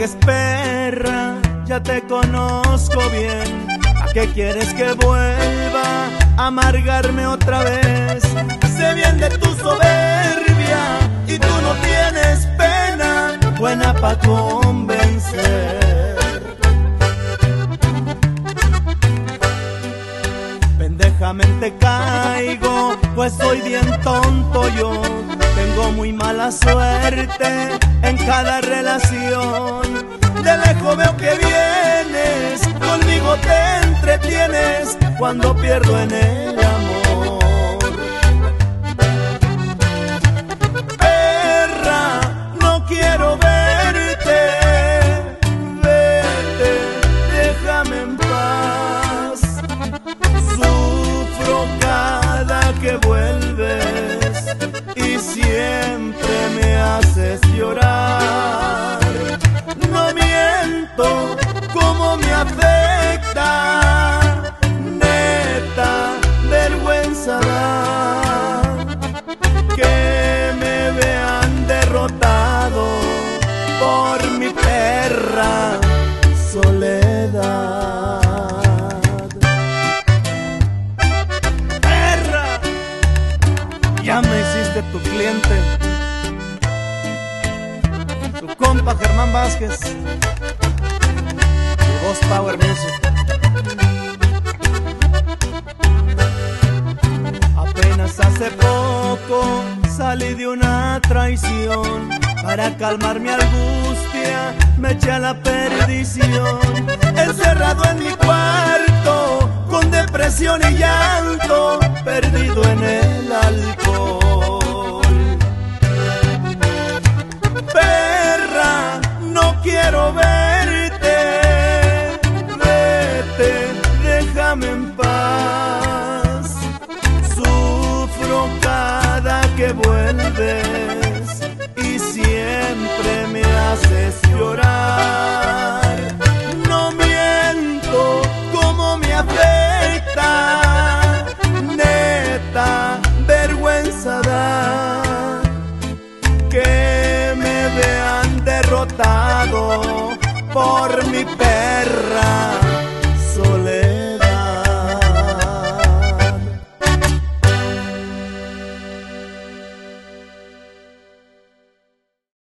juegues ya te conozco bien. ¿A qué quieres que vuelva a amargarme otra vez? Sé bien de tu soberbia y tú no tienes pena, buena pa' convencer. Pendejamente caigo, pues soy bien tonto yo. Tengo muy mala suerte en cada relación. Te entretienes cuando pierdo en el amor. Perra, no quiero verte, vete, déjame en paz. Sufro cada que vuelves y siempre me haces llorar. Ya me hiciste tu cliente. Tu compa Germán Vázquez. Tu voz Power Music. Apenas hace poco salí de una traición. Para calmar mi angustia me eché a la perdición. Encerrado en mi cuarto, con depresión y llanto, perdido en el que vuelves y siempre me haces llorar. No miento, como me afecta, neta, vergüenza da que me vean derrotado por mi perro